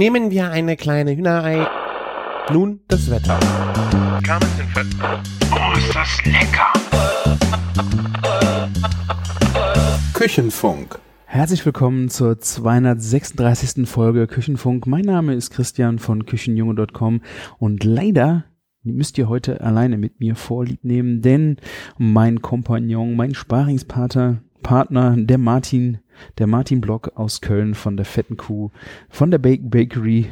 Nehmen wir eine kleine Hühnerei. Nun das Wetter. Oh, ist das lecker! Küchenfunk. Herzlich willkommen zur 236. Folge Küchenfunk. Mein Name ist Christian von Küchenjunge.com und leider müsst ihr heute alleine mit mir Vorlieb nehmen, denn mein Kompagnon, mein Sparingspartner, Partner, der Martin, der Martin Block aus Köln von der Fetten Kuh, von der Bacon Bakery,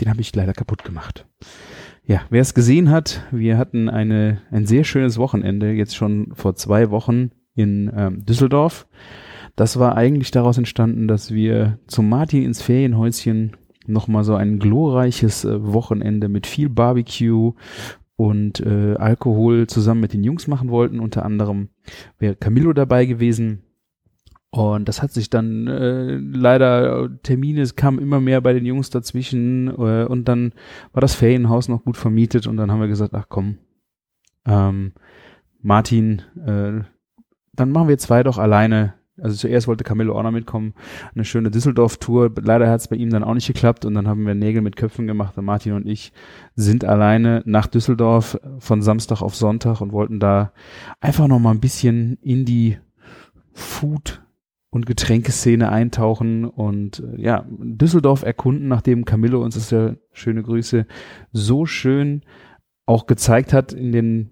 den habe ich leider kaputt gemacht. Ja, wer es gesehen hat, wir hatten eine, ein sehr schönes Wochenende, jetzt schon vor zwei Wochen in ähm, Düsseldorf. Das war eigentlich daraus entstanden, dass wir zum Martin ins Ferienhäuschen nochmal so ein glorreiches äh, Wochenende mit viel Barbecue und äh, Alkohol zusammen mit den Jungs machen wollten. Unter anderem wäre Camillo dabei gewesen. Und das hat sich dann äh, leider, Termine kamen immer mehr bei den Jungs dazwischen äh, und dann war das Ferienhaus noch gut vermietet und dann haben wir gesagt, ach komm, ähm, Martin, äh, dann machen wir zwei doch alleine. Also zuerst wollte Camillo auch noch mitkommen, eine schöne Düsseldorf-Tour. Leider hat es bei ihm dann auch nicht geklappt und dann haben wir Nägel mit Köpfen gemacht und Martin und ich sind alleine nach Düsseldorf von Samstag auf Sonntag und wollten da einfach noch mal ein bisschen in die Food- und Getränkeszene eintauchen und äh, ja, Düsseldorf erkunden, nachdem Camillo uns das ja schöne Grüße so schön auch gezeigt hat in den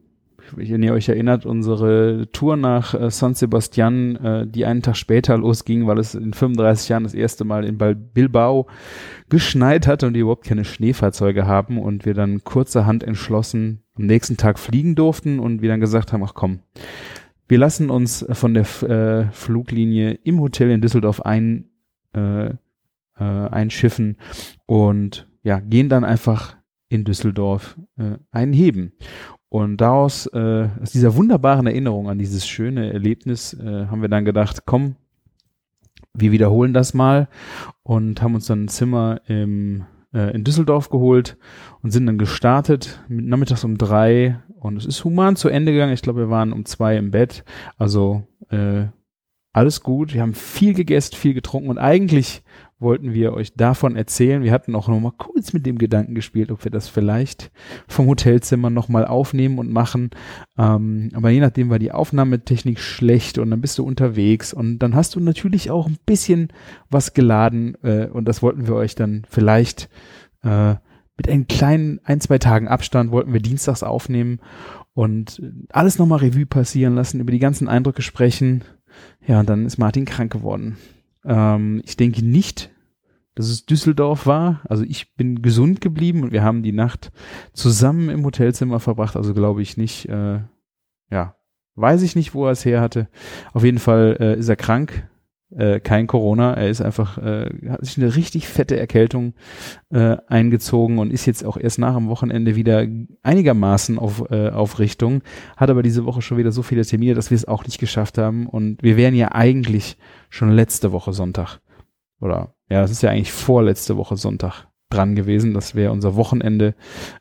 wenn ihr euch erinnert, unsere Tour nach äh, San Sebastian, äh, die einen Tag später losging, weil es in 35 Jahren das erste Mal in Bilbao geschneit hat und die überhaupt keine Schneefahrzeuge haben und wir dann kurzerhand entschlossen am nächsten Tag fliegen durften und wir dann gesagt haben, ach komm, wir lassen uns von der äh, Fluglinie im Hotel in Düsseldorf ein, äh, äh, einschiffen und ja, gehen dann einfach in Düsseldorf äh, einheben. Und daraus, äh, aus dieser wunderbaren Erinnerung an dieses schöne Erlebnis, äh, haben wir dann gedacht, komm, wir wiederholen das mal und haben uns dann ein Zimmer im, äh, in Düsseldorf geholt und sind dann gestartet, mit, nachmittags um drei und es ist human zu Ende gegangen. Ich glaube, wir waren um zwei im Bett. Also äh, alles gut. Wir haben viel gegessen, viel getrunken und eigentlich wollten wir euch davon erzählen. Wir hatten auch noch mal kurz mit dem Gedanken gespielt, ob wir das vielleicht vom Hotelzimmer noch mal aufnehmen und machen. Ähm, aber je nachdem war die Aufnahmetechnik schlecht und dann bist du unterwegs und dann hast du natürlich auch ein bisschen was geladen äh, und das wollten wir euch dann vielleicht äh, mit einem kleinen ein, zwei Tagen Abstand wollten wir dienstags aufnehmen und alles nochmal Revue passieren lassen, über die ganzen Eindrücke sprechen. Ja, und dann ist Martin krank geworden. Ähm, ich denke nicht, dass es Düsseldorf war. Also ich bin gesund geblieben und wir haben die Nacht zusammen im Hotelzimmer verbracht. Also glaube ich nicht, äh, ja, weiß ich nicht, wo er es her hatte. Auf jeden Fall äh, ist er krank. Äh, kein Corona, er ist einfach, äh, hat sich eine richtig fette Erkältung äh, eingezogen und ist jetzt auch erst nach dem Wochenende wieder einigermaßen auf, äh, auf Richtung, hat aber diese Woche schon wieder so viele Termine, dass wir es auch nicht geschafft haben und wir wären ja eigentlich schon letzte Woche Sonntag oder ja, es ist ja eigentlich vorletzte Woche Sonntag dran gewesen. Das wäre unser Wochenende.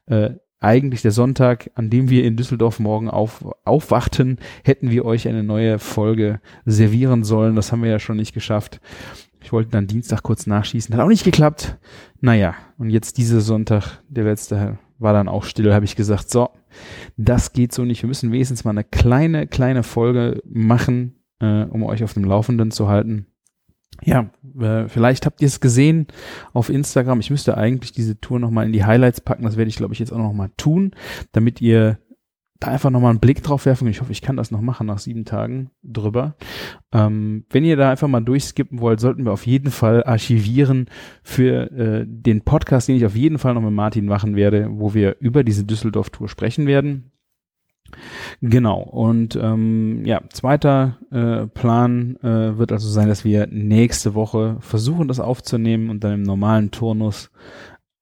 Äh, eigentlich der Sonntag, an dem wir in Düsseldorf morgen auf, aufwachten, hätten wir euch eine neue Folge servieren sollen. Das haben wir ja schon nicht geschafft. Ich wollte dann Dienstag kurz nachschießen, hat auch nicht geklappt. Naja, und jetzt dieser Sonntag, der letzte, war dann auch still, habe ich gesagt, so, das geht so nicht. Wir müssen wenigstens mal eine kleine, kleine Folge machen, äh, um euch auf dem Laufenden zu halten ja, äh, vielleicht habt ihr es gesehen auf Instagram. Ich müsste eigentlich diese Tour nochmal in die Highlights packen. Das werde ich, glaube ich, jetzt auch nochmal tun, damit ihr da einfach nochmal einen Blick drauf werfen. Ich hoffe, ich kann das noch machen nach sieben Tagen drüber. Ähm, wenn ihr da einfach mal durchskippen wollt, sollten wir auf jeden Fall archivieren für äh, den Podcast, den ich auf jeden Fall noch mit Martin machen werde, wo wir über diese Düsseldorf-Tour sprechen werden. Genau, und ähm, ja, zweiter äh, Plan äh, wird also sein, dass wir nächste Woche versuchen, das aufzunehmen und dann im normalen Turnus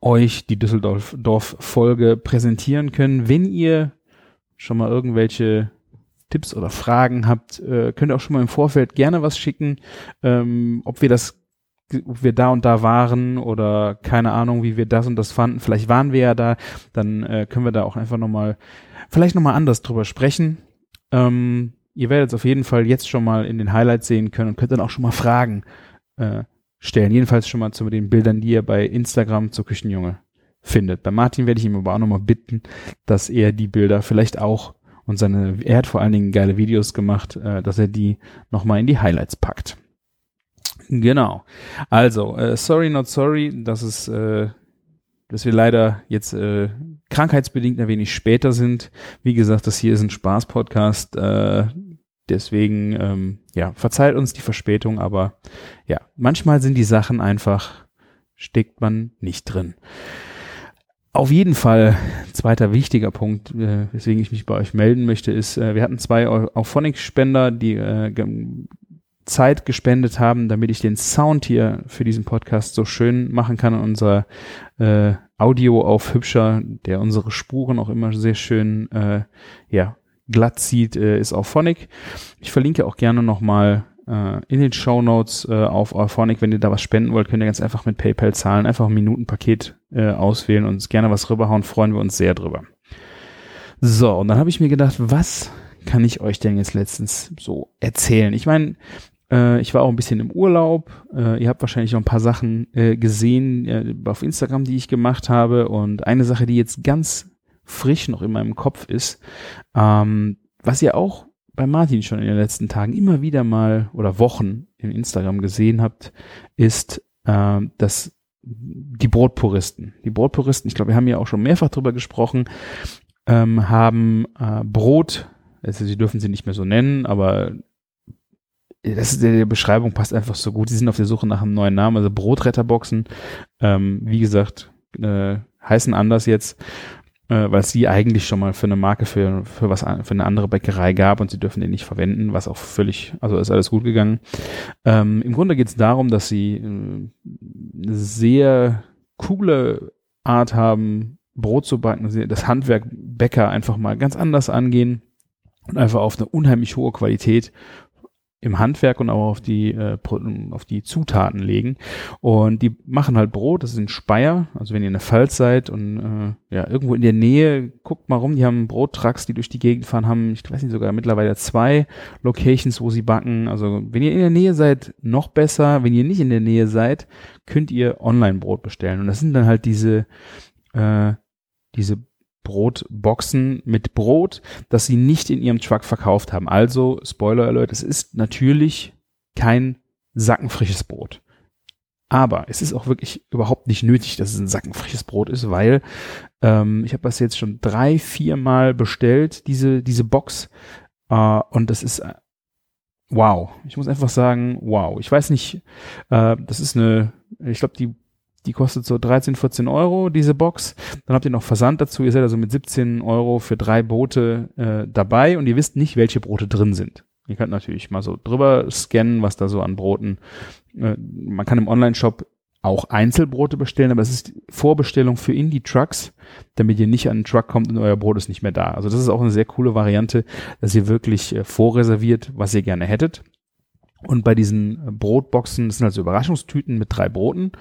euch die Düsseldorf-Folge präsentieren können. Wenn ihr schon mal irgendwelche Tipps oder Fragen habt, äh, könnt ihr auch schon mal im Vorfeld gerne was schicken, ähm, ob wir das ob wir da und da waren oder keine Ahnung, wie wir das und das fanden. Vielleicht waren wir ja da, dann äh, können wir da auch einfach nochmal vielleicht nochmal anders drüber sprechen. Ähm, ihr werdet es auf jeden Fall jetzt schon mal in den Highlights sehen können und könnt dann auch schon mal fragen, äh, stellen. Jedenfalls schon mal zu den Bildern, die ihr bei Instagram zur Küchenjunge findet. Bei Martin werde ich ihm aber auch nochmal bitten, dass er die Bilder vielleicht auch und seine, er hat vor allen Dingen geile Videos gemacht, äh, dass er die nochmal in die Highlights packt. Genau. Also, äh, sorry, not sorry, dass es, äh, dass wir leider jetzt äh, krankheitsbedingt ein wenig später sind. Wie gesagt, das hier ist ein Spaß-Podcast. Äh, deswegen, ähm, ja, verzeiht uns die Verspätung, aber ja, manchmal sind die Sachen einfach, steckt man nicht drin. Auf jeden Fall, zweiter wichtiger Punkt, äh, weswegen ich mich bei euch melden möchte, ist, äh, wir hatten zwei Auphonic-Spender, die Zeit gespendet haben, damit ich den Sound hier für diesen Podcast so schön machen kann unser äh, Audio auf hübscher, der unsere Spuren auch immer sehr schön äh, ja, glatt zieht, äh, ist Auphonic. Ich verlinke auch gerne nochmal äh, in den Show Notes äh, auf Auphonic. Wenn ihr da was spenden wollt, könnt ihr ganz einfach mit PayPal zahlen, einfach ein Minutenpaket äh, auswählen und uns gerne was rüberhauen, freuen wir uns sehr drüber. So, und dann habe ich mir gedacht, was kann ich euch denn jetzt letztens so erzählen? Ich meine, äh, ich war auch ein bisschen im Urlaub. Äh, ihr habt wahrscheinlich noch ein paar Sachen äh, gesehen äh, auf Instagram, die ich gemacht habe. Und eine Sache, die jetzt ganz frisch noch in meinem Kopf ist, ähm, was ihr auch bei Martin schon in den letzten Tagen immer wieder mal oder Wochen in Instagram gesehen habt, ist, äh, dass die Brotpuristen, die Brotpuristen, ich glaube, wir haben ja auch schon mehrfach drüber gesprochen, ähm, haben äh, Brot, also sie dürfen sie nicht mehr so nennen, aber das ist, der Beschreibung passt einfach so gut. Sie sind auf der Suche nach einem neuen Namen, also Brotretterboxen. Ähm, wie gesagt, äh, heißen anders jetzt äh, weil es die eigentlich schon mal für eine Marke für, für was für eine andere Bäckerei gab und sie dürfen den nicht verwenden, was auch völlig, also ist alles gut gegangen. Ähm, Im Grunde geht es darum, dass sie äh, eine sehr coole Art haben, Brot zu backen, das Handwerk Bäcker einfach mal ganz anders angehen und einfach auf eine unheimlich hohe Qualität im Handwerk und auch auf die, äh, auf die Zutaten legen. Und die machen halt Brot, das sind Speyer. Also wenn ihr in der Pfalz seid und äh, ja, irgendwo in der Nähe, guckt mal rum, die haben Brottrucks, die durch die Gegend fahren, haben, ich weiß nicht, sogar mittlerweile zwei Locations, wo sie backen. Also wenn ihr in der Nähe seid, noch besser. Wenn ihr nicht in der Nähe seid, könnt ihr Online-Brot bestellen. Und das sind dann halt diese, äh, diese Brotboxen mit Brot, das sie nicht in ihrem Truck verkauft haben. Also, Spoiler Alert, es ist natürlich kein sackenfrisches Brot. Aber es ist auch wirklich überhaupt nicht nötig, dass es ein sackenfrisches Brot ist, weil ähm, ich habe das jetzt schon drei, vier Mal bestellt, diese, diese Box. Äh, und das ist äh, wow. Ich muss einfach sagen, wow. Ich weiß nicht, äh, das ist eine, ich glaube, die die kostet so 13, 14 Euro, diese Box. Dann habt ihr noch Versand dazu. Ihr seid also mit 17 Euro für drei Boote äh, dabei und ihr wisst nicht, welche Brote drin sind. Ihr könnt natürlich mal so drüber scannen, was da so an Broten. Äh, man kann im Online-Shop auch Einzelbrote bestellen, aber es ist Vorbestellung für Indie-Trucks, damit ihr nicht an den Truck kommt und euer Brot ist nicht mehr da. Also das ist auch eine sehr coole Variante, dass ihr wirklich äh, vorreserviert, was ihr gerne hättet. Und bei diesen Brotboxen, das sind also Überraschungstüten mit drei Broten.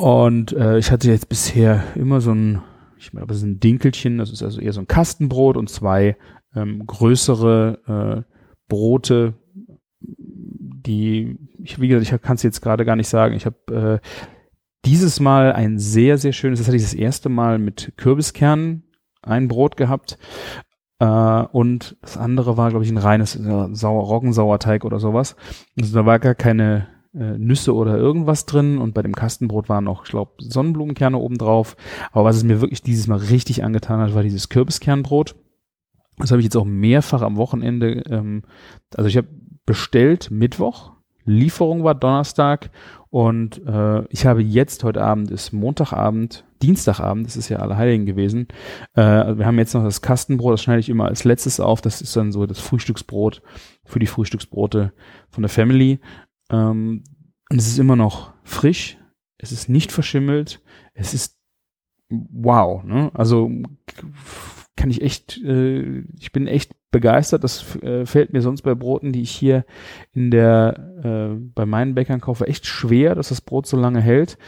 Und äh, ich hatte jetzt bisher immer so ein, ich meine, das ist ein Dinkelchen, das ist also eher so ein Kastenbrot und zwei ähm, größere äh, Brote, die, ich, wie gesagt, ich kann es jetzt gerade gar nicht sagen. Ich habe äh, dieses Mal ein sehr, sehr schönes, das hatte ich das erste Mal mit Kürbiskernen ein Brot gehabt. Äh, und das andere war, glaube ich, ein reines äh, Sauer, Roggensauerteig oder sowas. Also da war gar keine Nüsse oder irgendwas drin und bei dem Kastenbrot waren noch, ich glaube, Sonnenblumenkerne oben drauf. Aber was es mir wirklich dieses Mal richtig angetan hat, war dieses Kürbiskernbrot. Das habe ich jetzt auch mehrfach am Wochenende, ähm, also ich habe bestellt Mittwoch, Lieferung war Donnerstag und äh, ich habe jetzt heute Abend ist Montagabend, Dienstagabend, das ist ja Allerheiligen gewesen. Äh, wir haben jetzt noch das Kastenbrot, das schneide ich immer als letztes auf. Das ist dann so das Frühstücksbrot für die Frühstücksbrote von der Family. Ähm, und es ist immer noch frisch, es ist nicht verschimmelt, es ist wow, ne? Also kann ich echt, äh, ich bin echt begeistert. Das äh, fällt mir sonst bei Broten, die ich hier in der äh, bei meinen Bäckern kaufe, echt schwer, dass das Brot so lange hält.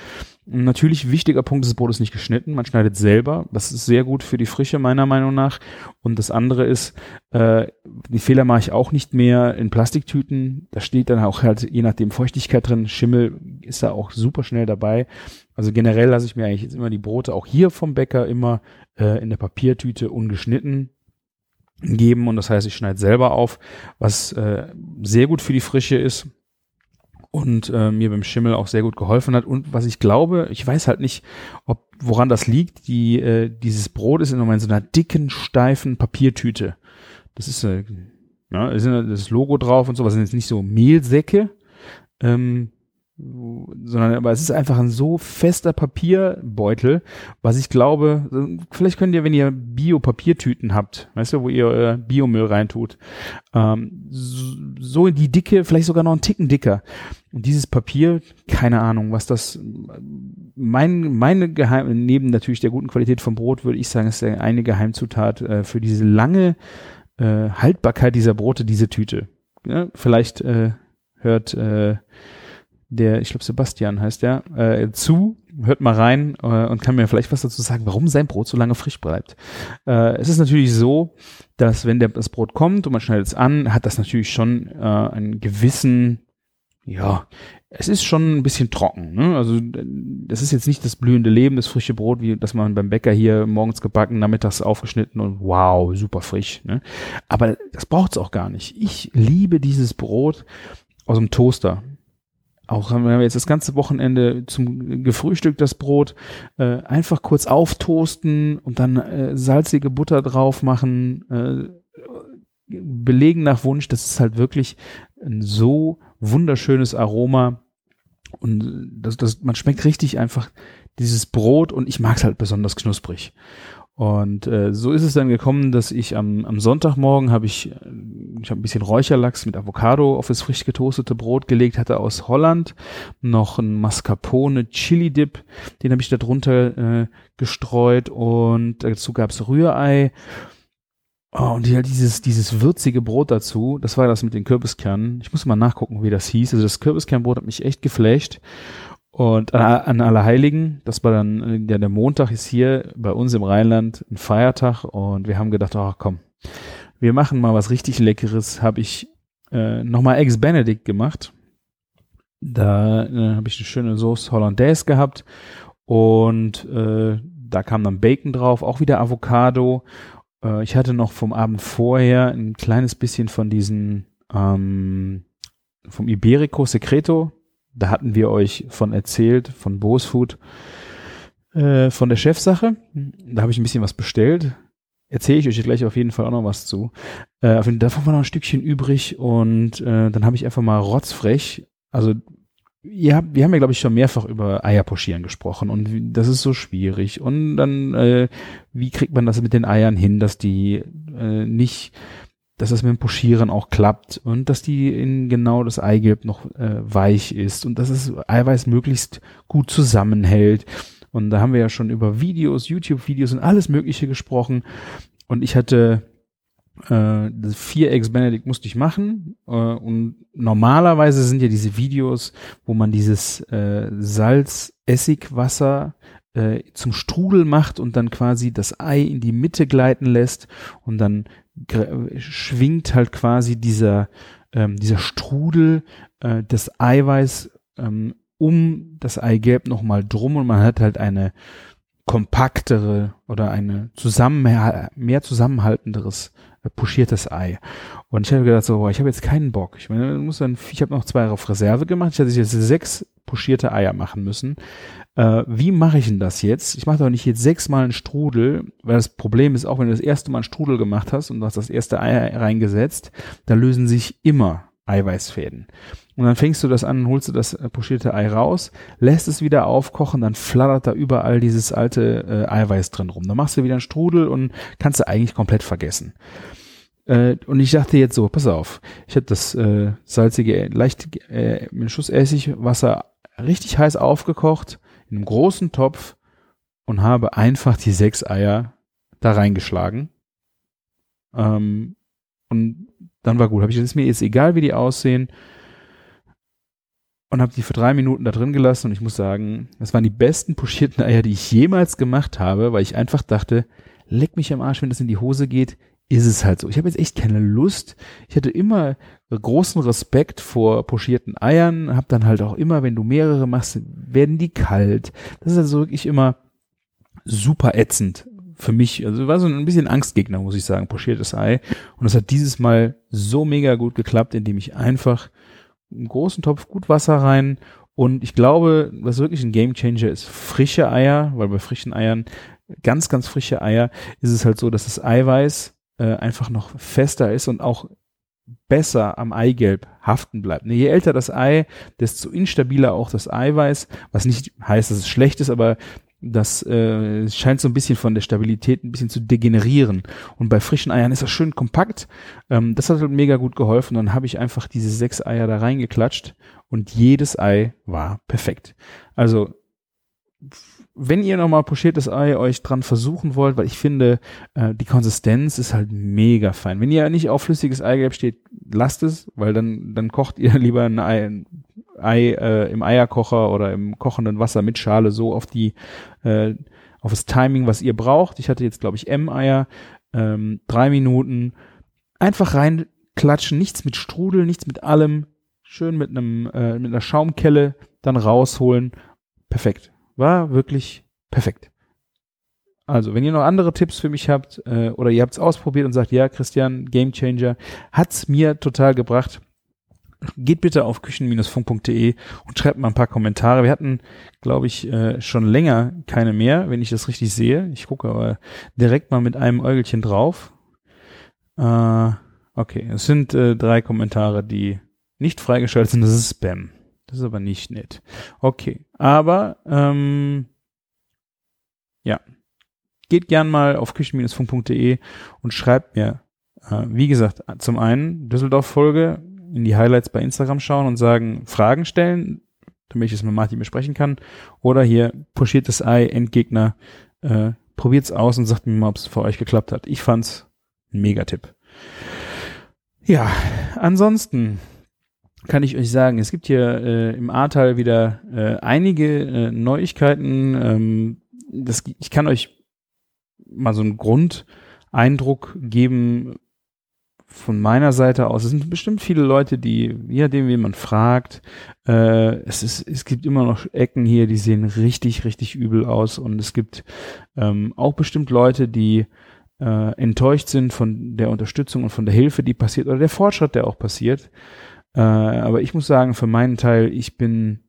Natürlich wichtiger Punkt, das Brot ist nicht geschnitten, man schneidet selber. Das ist sehr gut für die Frische meiner Meinung nach. Und das andere ist, äh, die Fehler mache ich auch nicht mehr in Plastiktüten. Da steht dann auch halt je nachdem Feuchtigkeit drin. Schimmel ist da auch super schnell dabei. Also generell lasse ich mir eigentlich jetzt immer die Brote auch hier vom Bäcker immer äh, in der Papiertüte ungeschnitten geben und das heißt, ich schneide selber auf, was äh, sehr gut für die Frische ist und äh, mir beim Schimmel auch sehr gut geholfen hat. Und was ich glaube, ich weiß halt nicht, ob woran das liegt. Die äh, dieses Brot ist in so einer dicken, steifen Papiertüte. Das ist äh, ja, ist das Logo drauf und so. Was sind jetzt nicht so Mehlsäcke. Ähm, sondern aber es ist einfach ein so fester Papierbeutel, was ich glaube, vielleicht könnt ihr, wenn ihr Bio-Papiertüten habt, weißt du, wo ihr euer Biomüll reintut, ähm, so in die Dicke, vielleicht sogar noch einen Ticken dicker. Und dieses Papier, keine Ahnung, was das, mein, meine Geheim, neben natürlich der guten Qualität vom Brot, würde ich sagen, ist eine Geheimzutat äh, für diese lange äh, Haltbarkeit dieser Brote, diese Tüte. Ja, vielleicht äh, hört äh, der, ich glaube Sebastian heißt der, äh, zu, hört mal rein äh, und kann mir vielleicht was dazu sagen, warum sein Brot so lange frisch bleibt. Äh, es ist natürlich so, dass wenn der, das Brot kommt und man schneidet es an, hat das natürlich schon äh, einen gewissen, ja, es ist schon ein bisschen trocken. Ne? Also das ist jetzt nicht das blühende Leben, das frische Brot, wie das man beim Bäcker hier morgens gebacken, nachmittags aufgeschnitten und wow, super frisch. Ne? Aber das braucht es auch gar nicht. Ich liebe dieses Brot aus dem Toaster auch haben wir jetzt das ganze Wochenende zum Gefrühstück das Brot äh, einfach kurz auftoasten und dann äh, salzige Butter drauf machen, äh, belegen nach Wunsch. Das ist halt wirklich ein so wunderschönes Aroma und das, das, man schmeckt richtig einfach dieses Brot und ich mag es halt besonders knusprig. Und äh, so ist es dann gekommen, dass ich am, am Sonntagmorgen habe ich, ich habe ein bisschen Räucherlachs mit Avocado auf das frisch getoastete Brot gelegt, hatte aus Holland noch ein Mascarpone Chili Dip, den habe ich da drunter äh, gestreut und dazu gab es Rührei. Oh, und ja, dieses, dieses würzige Brot dazu, das war das mit den Kürbiskernen. Ich muss mal nachgucken, wie das hieß. Also das Kürbiskernbrot hat mich echt geflasht. Und an, an Allerheiligen, das war dann, ja, der Montag ist hier bei uns im Rheinland ein Feiertag und wir haben gedacht, ach komm, wir machen mal was richtig Leckeres. Habe ich äh, nochmal Eggs Benedict gemacht. Da äh, habe ich eine schöne Sauce Hollandaise gehabt und äh, da kam dann Bacon drauf, auch wieder Avocado. Äh, ich hatte noch vom Abend vorher ein kleines bisschen von diesen ähm, vom Iberico Secreto da hatten wir euch von erzählt, von Bose Food, äh, von der Chefsache. Da habe ich ein bisschen was bestellt. Erzähle ich euch gleich auf jeden Fall auch noch was zu. Äh, davon war noch ein Stückchen übrig und äh, dann habe ich einfach mal rotzfrech, also ihr habt, wir haben ja, glaube ich, schon mehrfach über Eier pochieren gesprochen und wie, das ist so schwierig. Und dann, äh, wie kriegt man das mit den Eiern hin, dass die äh, nicht dass das mit dem Poschieren auch klappt und dass die in genau das Eigelb noch äh, weich ist und dass das Eiweiß möglichst gut zusammenhält. Und da haben wir ja schon über Videos, YouTube-Videos und alles Mögliche gesprochen. Und ich hatte äh, vier Eggs Benedict musste ich machen. Äh, und normalerweise sind ja diese Videos, wo man dieses äh, Salz-Essigwasser äh, zum Strudel macht und dann quasi das Ei in die Mitte gleiten lässt und dann schwingt halt quasi dieser, ähm, dieser Strudel äh, des Eiweiß ähm, um das Eigelb nochmal drum und man hat halt eine kompaktere oder eine zusammen mehr zusammenhaltenderes äh, puschiertes Ei. Und ich habe gedacht so, boah, ich habe jetzt keinen Bock. Ich meine, muss ich habe noch zwei auf Reserve gemacht. Ich hätte jetzt sechs puschierte Eier machen müssen. Äh, wie mache ich denn das jetzt? Ich mache doch nicht jetzt sechsmal einen Strudel, weil das Problem ist, auch wenn du das erste Mal einen Strudel gemacht hast und du hast das erste Ei reingesetzt, da lösen sich immer Eiweißfäden. Und dann fängst du das an, holst du das äh, pochierte Ei raus, lässt es wieder aufkochen, dann flattert da überall dieses alte äh, Eiweiß drin rum. Dann machst du wieder einen Strudel und kannst du eigentlich komplett vergessen. Äh, und ich dachte jetzt so, pass auf, ich habe das äh, salzige, leicht äh, mit Schuss Essigwasser richtig heiß aufgekocht, in einem großen Topf und habe einfach die sechs Eier da reingeschlagen. Ähm, Und dann war gut. Habe ich, ist mir jetzt egal, wie die aussehen. Und habe die für drei Minuten da drin gelassen und ich muss sagen, das waren die besten pochierten Eier, die ich jemals gemacht habe, weil ich einfach dachte, leck mich am Arsch, wenn das in die Hose geht, ist es halt so. Ich habe jetzt echt keine Lust. Ich hatte immer großen Respekt vor pochierten Eiern, habe dann halt auch immer, wenn du mehrere machst, werden die kalt. Das ist also wirklich immer super ätzend für mich. Also war so ein bisschen Angstgegner, muss ich sagen, pochiertes Ei. Und das hat dieses Mal so mega gut geklappt, indem ich einfach einen großen Topf gut Wasser rein und ich glaube, was wirklich ein Gamechanger ist, frische Eier, weil bei frischen Eiern, ganz, ganz frische Eier, ist es halt so, dass das Eiweiß äh, einfach noch fester ist und auch besser am Eigelb haften bleibt. Je älter das Ei, desto instabiler auch das Eiweiß, was nicht heißt, dass es schlecht ist, aber das äh, scheint so ein bisschen von der Stabilität ein bisschen zu degenerieren. Und bei frischen Eiern ist das schön kompakt. Ähm, das hat halt mega gut geholfen. Dann habe ich einfach diese sechs Eier da reingeklatscht und jedes Ei war perfekt. Also wenn ihr nochmal pochiertes Ei euch dran versuchen wollt, weil ich finde, äh, die Konsistenz ist halt mega fein. Wenn ihr nicht auf flüssiges Eigelb steht, lasst es, weil dann, dann kocht ihr lieber ein Ei, ein Ei äh, im Eierkocher oder im kochenden Wasser mit Schale so auf die, äh, auf das Timing, was ihr braucht. Ich hatte jetzt, glaube ich, M-Eier, ähm, drei Minuten. Einfach reinklatschen, nichts mit Strudel, nichts mit allem. Schön mit einem, äh, mit einer Schaumkelle dann rausholen. Perfekt. War wirklich perfekt. Also, wenn ihr noch andere Tipps für mich habt äh, oder ihr habt es ausprobiert und sagt, ja, Christian, Game Changer, hat's mir total gebracht, geht bitte auf küchen-funk.de und schreibt mal ein paar Kommentare. Wir hatten, glaube ich, äh, schon länger keine mehr, wenn ich das richtig sehe. Ich gucke aber direkt mal mit einem Äugelchen drauf. Äh, okay, es sind äh, drei Kommentare, die nicht freigeschaltet sind. Das ist Spam. Das ist aber nicht nett. Okay, aber ähm, ja, geht gern mal auf küchen-funk.de und schreibt mir, äh, wie gesagt, zum einen Düsseldorf-Folge, in die Highlights bei Instagram schauen und sagen, Fragen stellen, damit ich es mit Martin besprechen kann. Oder hier, pochiertes Ei, Endgegner, äh, probiert's aus und sagt mir mal, ob es für euch geklappt hat. Ich fand's ein Megatipp. Ja, ansonsten kann ich euch sagen, es gibt hier äh, im Ahrtal wieder äh, einige äh, Neuigkeiten. Ähm, das, ich kann euch mal so einen Grundeindruck geben, von meiner Seite aus, es sind bestimmt viele Leute, die, je nachdem, wie man fragt, äh, es ist, es gibt immer noch Ecken hier, die sehen richtig, richtig übel aus und es gibt ähm, auch bestimmt Leute, die äh, enttäuscht sind von der Unterstützung und von der Hilfe, die passiert oder der Fortschritt, der auch passiert. Äh, aber ich muss sagen, für meinen Teil, ich bin,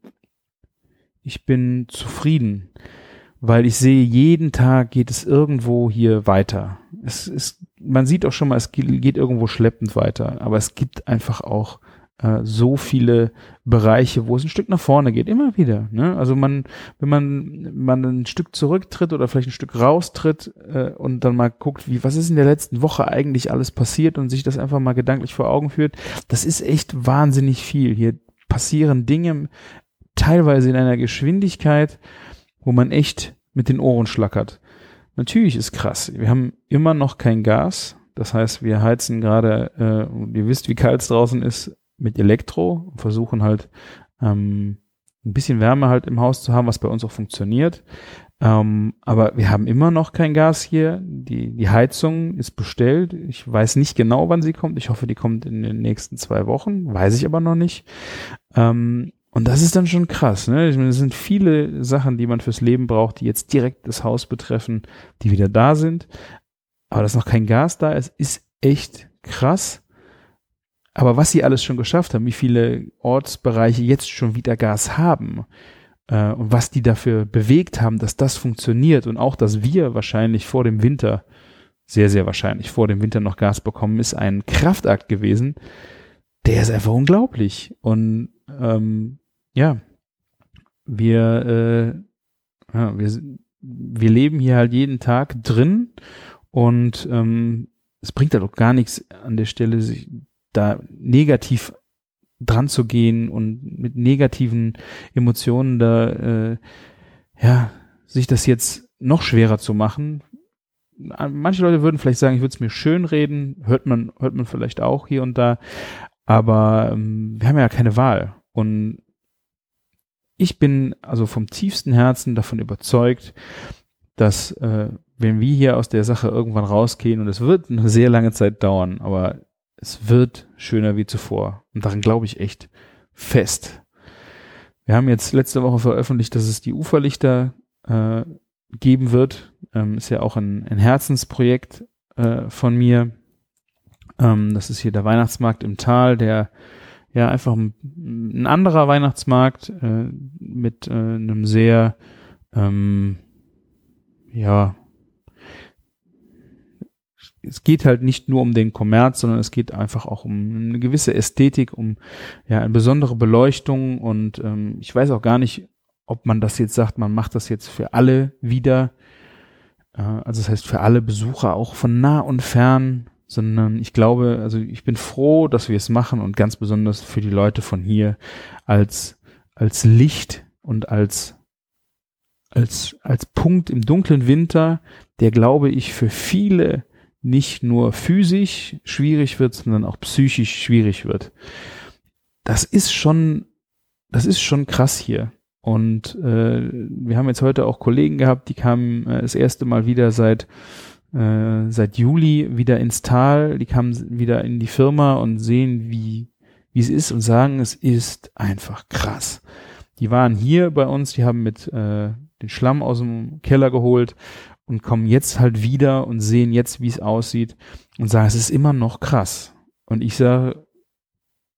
ich bin zufrieden, weil ich sehe, jeden Tag geht es irgendwo hier weiter. Es ist man sieht auch schon mal, es geht irgendwo schleppend weiter, aber es gibt einfach auch so viele Bereiche, wo es ein Stück nach vorne geht, immer wieder. Ne? Also man, wenn man, man ein Stück zurücktritt oder vielleicht ein Stück raustritt äh, und dann mal guckt, wie, was ist in der letzten Woche eigentlich alles passiert und sich das einfach mal gedanklich vor Augen führt, das ist echt wahnsinnig viel. Hier passieren Dinge teilweise in einer Geschwindigkeit, wo man echt mit den Ohren schlackert. Natürlich ist krass. Wir haben immer noch kein Gas. Das heißt, wir heizen gerade, äh, ihr wisst, wie kalt es draußen ist, mit Elektro und versuchen halt ähm, ein bisschen Wärme halt im Haus zu haben, was bei uns auch funktioniert. Ähm, aber wir haben immer noch kein Gas hier. Die, die Heizung ist bestellt. Ich weiß nicht genau, wann sie kommt. Ich hoffe, die kommt in den nächsten zwei Wochen. Weiß ich aber noch nicht. Ähm, und das ist dann schon krass, ne? Ich meine, es sind viele Sachen, die man fürs Leben braucht, die jetzt direkt das Haus betreffen, die wieder da sind. Aber dass noch kein Gas da ist, ist echt krass. Aber was sie alles schon geschafft haben, wie viele Ortsbereiche jetzt schon wieder Gas haben äh, und was die dafür bewegt haben, dass das funktioniert und auch, dass wir wahrscheinlich vor dem Winter, sehr, sehr wahrscheinlich vor dem Winter noch Gas bekommen, ist ein Kraftakt gewesen. Der ist einfach unglaublich. Und ähm, ja, wir, äh, ja, wir, wir leben hier halt jeden Tag drin und ähm, es bringt halt auch gar nichts an der Stelle, sich da negativ dran zu gehen und mit negativen Emotionen da, äh, ja, sich das jetzt noch schwerer zu machen. manche Leute würden vielleicht sagen, ich würde es mir schön reden, hört man, hört man vielleicht auch hier und da, aber ähm, wir haben ja keine Wahl. Und ich bin also vom tiefsten Herzen davon überzeugt, dass äh, wenn wir hier aus der Sache irgendwann rausgehen, und es wird eine sehr lange Zeit dauern, aber es wird schöner wie zuvor. Und daran glaube ich echt fest. Wir haben jetzt letzte Woche veröffentlicht, dass es die Uferlichter äh, geben wird. Ähm, ist ja auch ein, ein Herzensprojekt äh, von mir. Ähm, das ist hier der Weihnachtsmarkt im Tal, der ja einfach ein, ein anderer Weihnachtsmarkt äh, mit äh, einem sehr ähm, ja es geht halt nicht nur um den Kommerz, sondern es geht einfach auch um eine gewisse Ästhetik, um ja eine besondere Beleuchtung. Und ähm, ich weiß auch gar nicht, ob man das jetzt sagt, man macht das jetzt für alle wieder, äh, also das heißt für alle Besucher auch von nah und fern, sondern ich glaube, also ich bin froh, dass wir es machen und ganz besonders für die Leute von hier als als Licht und als als als Punkt im dunklen Winter, der glaube ich für viele nicht nur physisch schwierig wird, sondern auch psychisch schwierig wird. Das ist schon, das ist schon krass hier. Und äh, wir haben jetzt heute auch Kollegen gehabt, die kamen äh, das erste Mal wieder seit äh, seit Juli wieder ins Tal, die kamen wieder in die Firma und sehen, wie wie es ist und sagen, es ist einfach krass. Die waren hier bei uns, die haben mit äh, den Schlamm aus dem Keller geholt und kommen jetzt halt wieder und sehen jetzt, wie es aussieht und sagen, es ist immer noch krass. Und ich sage,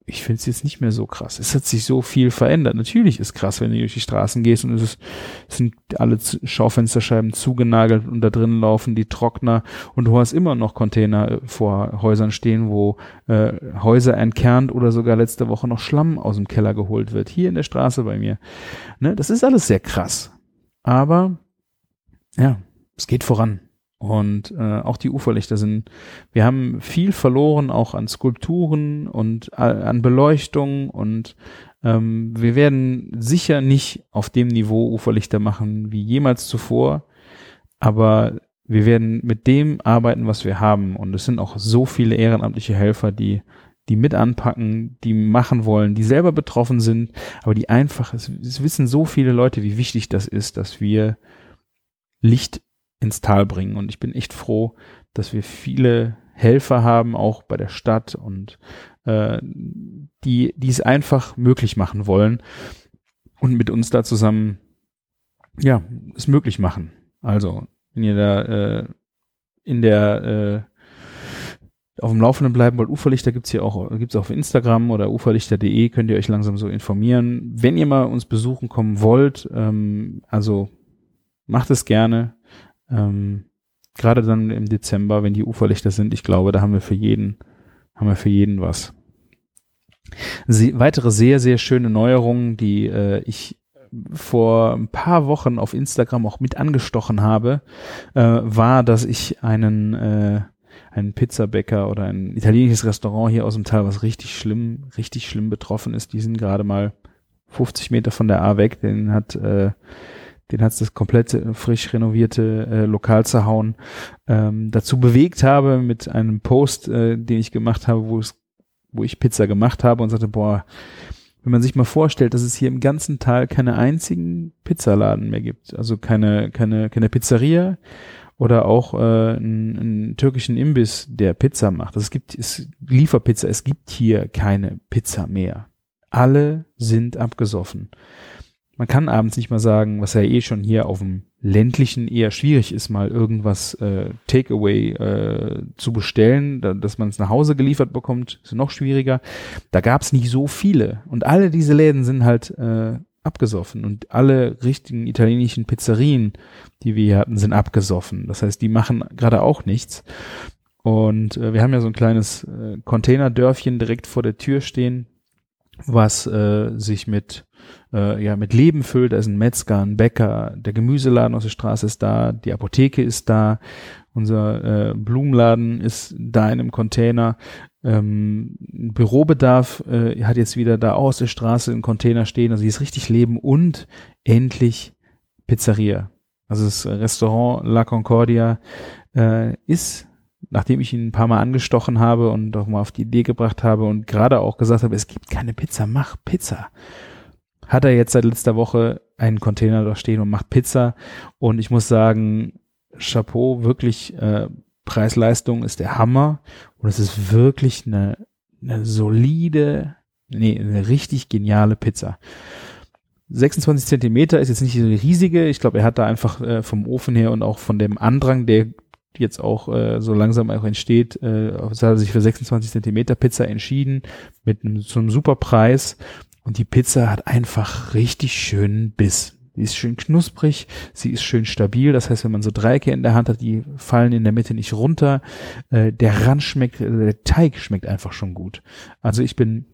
ich finde es jetzt nicht mehr so krass. Es hat sich so viel verändert. Natürlich ist krass, wenn du durch die Straßen gehst und es, ist, es sind alle Schaufensterscheiben zugenagelt und da drin laufen die Trockner und du hast immer noch Container äh, vor Häusern stehen, wo äh, Häuser entkernt oder sogar letzte Woche noch Schlamm aus dem Keller geholt wird. Hier in der Straße bei mir. Ne, das ist alles sehr krass. Aber ja, es geht voran. Und äh, auch die Uferlichter sind, wir haben viel verloren, auch an Skulpturen und äh, an Beleuchtung und ähm, wir werden sicher nicht auf dem Niveau Uferlichter machen wie jemals zuvor, aber wir werden mit dem arbeiten, was wir haben. Und es sind auch so viele ehrenamtliche Helfer, die die mit anpacken, die machen wollen, die selber betroffen sind, aber die einfach, es, es wissen so viele Leute, wie wichtig das ist, dass wir Licht ins Tal bringen. Und ich bin echt froh, dass wir viele Helfer haben, auch bei der Stadt und äh, die, die es einfach möglich machen wollen und mit uns da zusammen ja, es möglich machen. Also, wenn ihr da äh, in der äh, auf dem Laufenden bleiben wollt, Uferlichter gibt's hier auch, gibt's auf Instagram oder uferlichter.de, könnt ihr euch langsam so informieren. Wenn ihr mal uns besuchen kommen wollt, ähm, also macht es gerne. Ähm, Gerade dann im Dezember, wenn die Uferlichter sind, ich glaube, da haben wir für jeden, haben wir für jeden was. Sie, weitere sehr, sehr schöne Neuerungen, die äh, ich vor ein paar Wochen auf Instagram auch mit angestochen habe, äh, war, dass ich einen, äh, einen Pizzabäcker oder ein italienisches Restaurant hier aus dem Tal, was richtig schlimm, richtig schlimm betroffen ist, die sind gerade mal 50 Meter von der A weg, den hat äh, den hat das komplette frisch renovierte äh, Lokal zerhauen, ähm, dazu bewegt habe mit einem Post, äh, den ich gemacht habe, wo es, wo ich Pizza gemacht habe und sagte, boah, wenn man sich mal vorstellt, dass es hier im ganzen Tal keine einzigen Pizzaladen mehr gibt, also keine, keine, keine Pizzeria oder auch äh, einen, einen türkischen Imbiss, der Pizza macht. Also es gibt es Lieferpizza, es gibt hier keine Pizza mehr. Alle sind abgesoffen man kann abends nicht mal sagen, was ja eh schon hier auf dem ländlichen eher schwierig ist, mal irgendwas äh, Takeaway äh, zu bestellen, da, dass man es nach Hause geliefert bekommt, ist noch schwieriger. Da gab es nicht so viele und alle diese Läden sind halt äh, abgesoffen und alle richtigen italienischen Pizzerien, die wir hier hatten, sind abgesoffen. Das heißt, die machen gerade auch nichts. Und äh, wir haben ja so ein kleines äh, Containerdörfchen direkt vor der Tür stehen, was äh, sich mit äh, ja mit Leben füllt. Da ist ein Metzger, ein Bäcker, der Gemüseladen aus der Straße ist da, die Apotheke ist da, unser äh, Blumenladen ist da in einem Container. Ähm, Bürobedarf äh, hat jetzt wieder da aus der Straße einen Container stehen. Also hier ist richtig Leben und endlich Pizzeria. Also das Restaurant La Concordia äh, ist, nachdem ich ihn ein paar Mal angestochen habe und auch mal auf die Idee gebracht habe und gerade auch gesagt habe, es gibt keine Pizza, mach Pizza. Hat er jetzt seit letzter Woche einen Container da stehen und macht Pizza. Und ich muss sagen, Chapeau, wirklich äh, Preis-Leistung ist der Hammer. Und es ist wirklich eine, eine solide, nee, eine richtig geniale Pizza. 26 Zentimeter ist jetzt nicht so riesige. Ich glaube, er hat da einfach äh, vom Ofen her und auch von dem Andrang, der jetzt auch äh, so langsam auch entsteht, äh, hat er sich für 26 Zentimeter Pizza entschieden mit einem, so einem super Preis. Und die Pizza hat einfach richtig schönen Biss. Die ist schön knusprig, sie ist schön stabil. Das heißt, wenn man so Dreiecke in der Hand hat, die fallen in der Mitte nicht runter. Äh, der Rand schmeckt, äh, der Teig schmeckt einfach schon gut. Also ich bin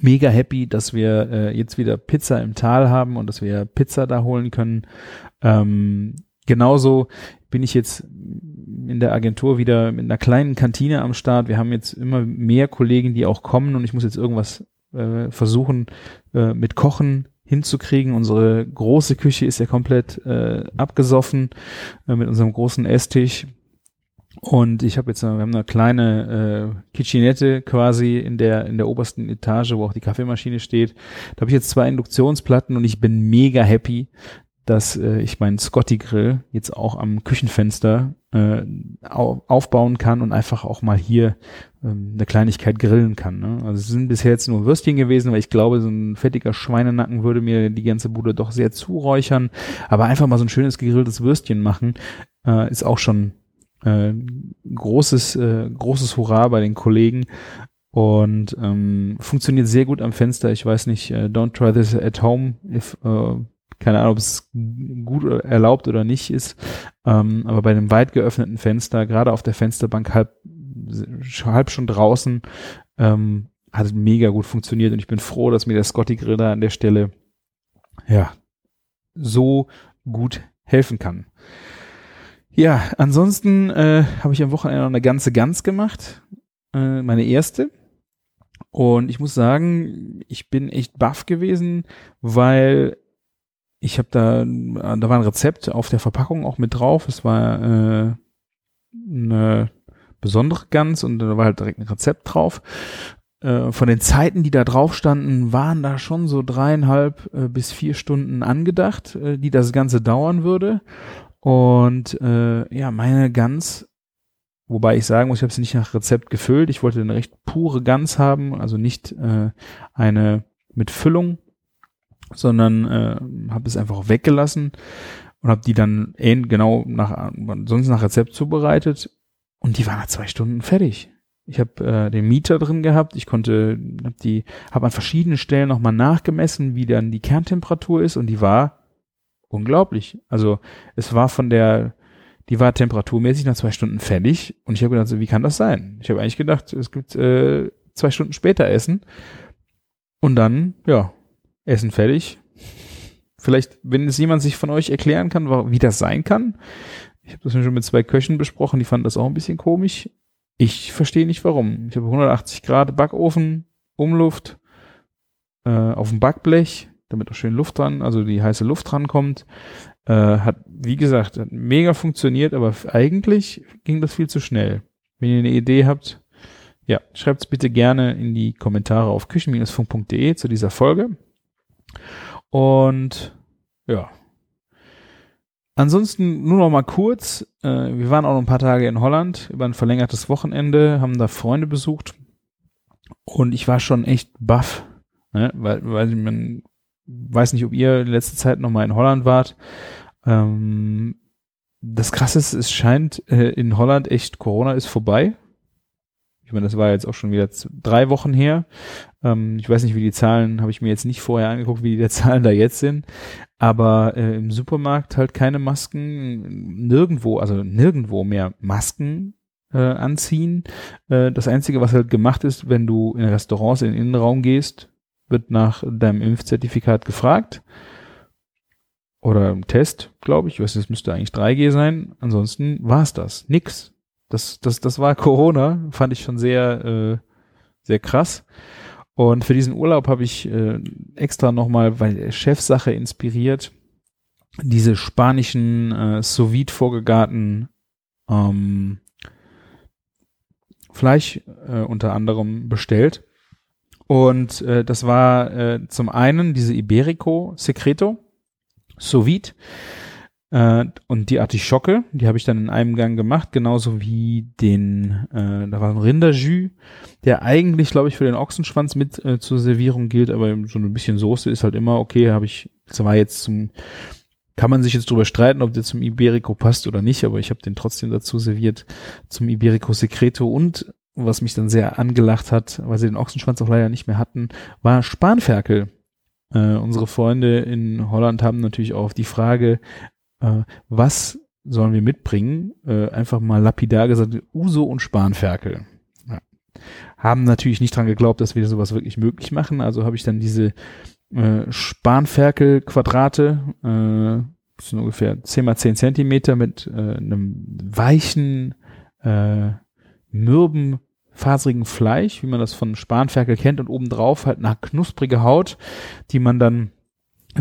mega happy, dass wir äh, jetzt wieder Pizza im Tal haben und dass wir Pizza da holen können. Ähm, genauso bin ich jetzt in der Agentur wieder mit einer kleinen Kantine am Start. Wir haben jetzt immer mehr Kollegen, die auch kommen und ich muss jetzt irgendwas äh, versuchen äh, mit Kochen hinzukriegen. Unsere große Küche ist ja komplett äh, abgesoffen äh, mit unserem großen Esstisch. Und ich habe jetzt, wir haben eine kleine äh, Kitchenette quasi in der in der obersten Etage, wo auch die Kaffeemaschine steht. Da habe ich jetzt zwei Induktionsplatten und ich bin mega happy, dass äh, ich meinen Scotty Grill jetzt auch am Küchenfenster äh, au aufbauen kann und einfach auch mal hier ähm, eine Kleinigkeit grillen kann. Ne? Also es sind bisher jetzt nur Würstchen gewesen, weil ich glaube, so ein fettiger Schweinenacken würde mir die ganze Bude doch sehr zuräuchern. Aber einfach mal so ein schönes gegrilltes Würstchen machen, äh, ist auch schon äh, großes, äh, großes Hurra bei den Kollegen. Und ähm, funktioniert sehr gut am Fenster. Ich weiß nicht, uh, don't try this at home if uh, keine Ahnung, ob es gut erlaubt oder nicht ist. Ähm, aber bei einem weit geöffneten Fenster, gerade auf der Fensterbank halb, halb schon draußen, ähm, hat es mega gut funktioniert und ich bin froh, dass mir der Scotty Grill da an der Stelle ja so gut helfen kann. Ja, ansonsten äh, habe ich am Wochenende noch eine ganze Gans gemacht, äh, meine erste. Und ich muss sagen, ich bin echt baff gewesen, weil ich habe da, da war ein Rezept auf der Verpackung auch mit drauf. Es war äh, eine besondere Gans und da war halt direkt ein Rezept drauf. Äh, von den Zeiten, die da drauf standen, waren da schon so dreieinhalb äh, bis vier Stunden angedacht, äh, die das Ganze dauern würde. Und äh, ja, meine Gans, wobei ich sagen muss, ich habe sie nicht nach Rezept gefüllt. Ich wollte eine recht pure Gans haben, also nicht äh, eine mit Füllung sondern äh, habe es einfach weggelassen und habe die dann genau nach sonst nach Rezept zubereitet und die waren nach zwei Stunden fertig. Ich habe äh, den Mieter drin gehabt, ich konnte hab die habe an verschiedenen Stellen nochmal nachgemessen, wie dann die Kerntemperatur ist und die war unglaublich. Also es war von der die war temperaturmäßig nach zwei Stunden fertig und ich habe gedacht, so, wie kann das sein? Ich habe eigentlich gedacht, es gibt äh, zwei Stunden später Essen und dann ja Essen fertig. Vielleicht, wenn es jemand sich von euch erklären kann, wie das sein kann. Ich habe das schon mit zwei Köchen besprochen, die fanden das auch ein bisschen komisch. Ich verstehe nicht warum. Ich habe 180 Grad Backofen, Umluft, äh, auf dem Backblech, damit auch schön Luft dran, also die heiße Luft drankommt. Äh, hat, wie gesagt, hat mega funktioniert, aber eigentlich ging das viel zu schnell. Wenn ihr eine Idee habt, ja, schreibt es bitte gerne in die Kommentare auf küchen-funk.de zu dieser Folge. Und ja. Ansonsten nur noch mal kurz. Äh, wir waren auch noch ein paar Tage in Holland über ein verlängertes Wochenende, haben da Freunde besucht. Und ich war schon echt baff, ne? weil, weil man weiß nicht, ob ihr in letzter Zeit noch mal in Holland wart. Ähm, das Krasse ist, es scheint äh, in Holland echt, Corona ist vorbei. Ich meine, das war jetzt auch schon wieder drei Wochen her. Ähm, ich weiß nicht, wie die Zahlen, habe ich mir jetzt nicht vorher angeguckt, wie die Zahlen da jetzt sind. Aber äh, im Supermarkt halt keine Masken, nirgendwo, also nirgendwo mehr Masken äh, anziehen. Äh, das Einzige, was halt gemacht ist, wenn du in Restaurants in den Innenraum gehst, wird nach deinem Impfzertifikat gefragt. Oder Test, glaube ich. Ich weiß, das müsste eigentlich 3G sein. Ansonsten war es das. Nix. Das, das, das war Corona, fand ich schon sehr, äh, sehr krass. Und für diesen Urlaub habe ich äh, extra nochmal, weil Chefsache inspiriert, diese spanischen äh, sous vide vorgegarten ähm, Fleisch äh, unter anderem bestellt. Und äh, das war äh, zum einen diese Iberico Secreto sous vide äh, und die Artischocke, die habe ich dann in einem Gang gemacht, genauso wie den, äh, da war ein Rinderjus, der eigentlich, glaube ich, für den Ochsenschwanz mit äh, zur Servierung gilt, aber so ein bisschen Soße ist halt immer okay, habe ich, das war jetzt zum, kann man sich jetzt drüber streiten, ob der zum Iberico passt oder nicht, aber ich habe den trotzdem dazu serviert, zum Iberico Secreto und was mich dann sehr angelacht hat, weil sie den Ochsenschwanz auch leider nicht mehr hatten, war Spanferkel. Äh, unsere Freunde in Holland haben natürlich auch auf die Frage äh, was sollen wir mitbringen? Äh, einfach mal lapidar gesagt, Uso und Spanferkel. Ja. Haben natürlich nicht dran geglaubt, dass wir sowas wirklich möglich machen. Also habe ich dann diese äh, Spanferkel-Quadrate, äh, sind ungefähr 10 mal 10 Zentimeter mit äh, einem weichen, äh, mürben, faserigen Fleisch, wie man das von Spanferkel kennt und obendrauf halt eine knusprige Haut, die man dann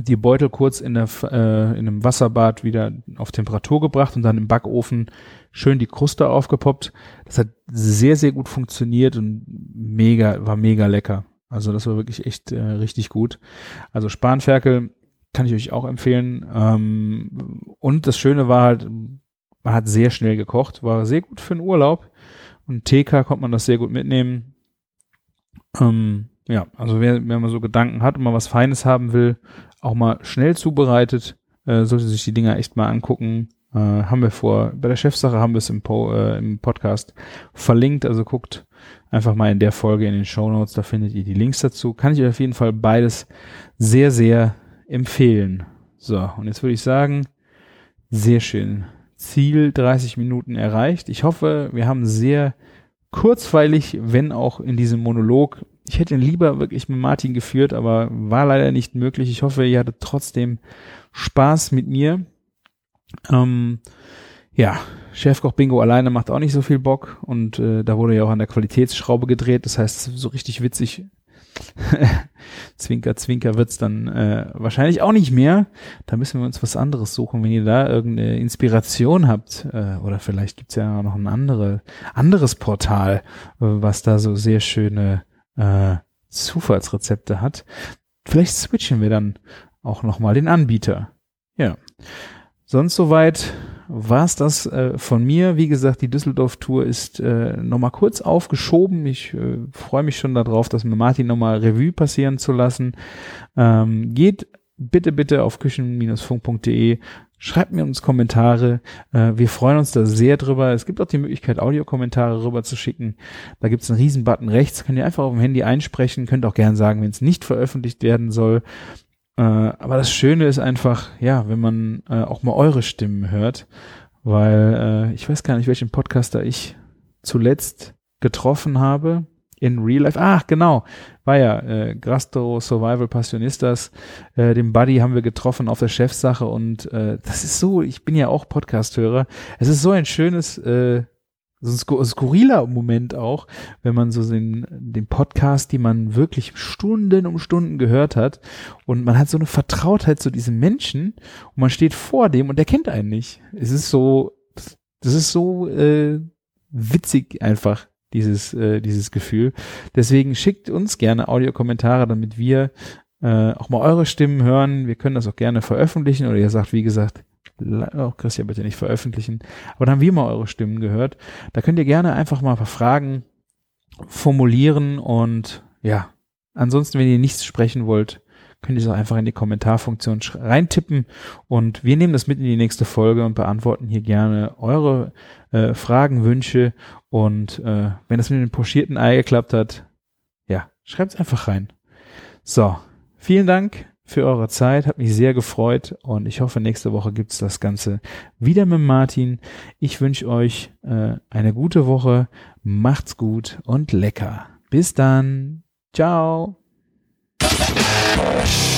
die Beutel kurz in, der, äh, in einem Wasserbad wieder auf Temperatur gebracht und dann im Backofen schön die Kruste aufgepoppt. Das hat sehr, sehr gut funktioniert und mega, war mega lecker. Also das war wirklich echt äh, richtig gut. Also Spanferkel kann ich euch auch empfehlen. Ähm, und das Schöne war halt, man hat sehr schnell gekocht, war sehr gut für den Urlaub. Und TK konnte man das sehr gut mitnehmen. Ähm, ja, also wer, wer mal so Gedanken hat und mal was Feines haben will, auch mal schnell zubereitet, äh, sollte sich die Dinger echt mal angucken. Äh, haben wir vor, bei der Chefsache haben wir es im, po, äh, im Podcast verlinkt, also guckt einfach mal in der Folge in den Show Notes, da findet ihr die Links dazu. Kann ich euch auf jeden Fall beides sehr, sehr empfehlen. So, und jetzt würde ich sagen, sehr schön. Ziel 30 Minuten erreicht. Ich hoffe, wir haben sehr kurzweilig, wenn auch in diesem Monolog ich hätte ihn lieber wirklich mit Martin geführt, aber war leider nicht möglich. Ich hoffe, ihr hattet trotzdem Spaß mit mir. Ähm, ja, Chefkoch Bingo alleine macht auch nicht so viel Bock und äh, da wurde ja auch an der Qualitätsschraube gedreht. Das heißt, so richtig witzig, Zwinker, Zwinker wird's dann äh, wahrscheinlich auch nicht mehr. Da müssen wir uns was anderes suchen, wenn ihr da irgendeine Inspiration habt. Äh, oder vielleicht gibt's ja noch ein andere, anderes Portal, äh, was da so sehr schöne äh, Zufallsrezepte hat. Vielleicht switchen wir dann auch nochmal den Anbieter. Ja. Sonst soweit war's das äh, von mir. Wie gesagt, die Düsseldorf-Tour ist äh, nochmal kurz aufgeschoben. Ich äh, freue mich schon darauf, das mit Martin nochmal Revue passieren zu lassen. Ähm, geht bitte, bitte auf küchen-funk.de Schreibt mir uns Kommentare. Äh, wir freuen uns da sehr drüber. Es gibt auch die Möglichkeit, Audiokommentare rüber zu schicken. Da gibt es einen riesen Button rechts. Könnt ihr einfach auf dem Handy einsprechen. Könnt auch gern sagen, wenn es nicht veröffentlicht werden soll. Äh, aber das Schöne ist einfach, ja, wenn man äh, auch mal eure Stimmen hört. Weil ich weiß gar nicht, welchen Podcaster ich zuletzt getroffen habe in Real Life. Ach, genau. War ja äh, Grasto Survival Passionistas. Äh, den Buddy haben wir getroffen auf der Chefsache und äh, das ist so, ich bin ja auch Podcast-Hörer. Es ist so ein schönes, äh, so ein skur skurriler Moment auch, wenn man so den, den Podcast, die man wirklich Stunden um Stunden gehört hat und man hat so eine Vertrautheit zu diesem Menschen und man steht vor dem und der kennt einen nicht. Es ist so, das ist so äh, witzig einfach dieses, äh, dieses Gefühl. Deswegen schickt uns gerne Audiokommentare, damit wir äh, auch mal eure Stimmen hören. Wir können das auch gerne veröffentlichen oder ihr sagt, wie gesagt, oh, Christian, bitte nicht veröffentlichen. Aber dann haben wir mal eure Stimmen gehört. Da könnt ihr gerne einfach mal ein paar Fragen formulieren und ja, ansonsten, wenn ihr nichts sprechen wollt, könnt ihr es auch einfach in die Kommentarfunktion reintippen und wir nehmen das mit in die nächste Folge und beantworten hier gerne eure äh, Fragen, Wünsche und äh, wenn das mit dem pochierten Ei geklappt hat, ja, schreibt es einfach rein. So, vielen Dank für eure Zeit, hat mich sehr gefreut und ich hoffe, nächste Woche gibt's das Ganze wieder mit Martin. Ich wünsche euch äh, eine gute Woche, macht's gut und lecker. Bis dann. Ciao. Thank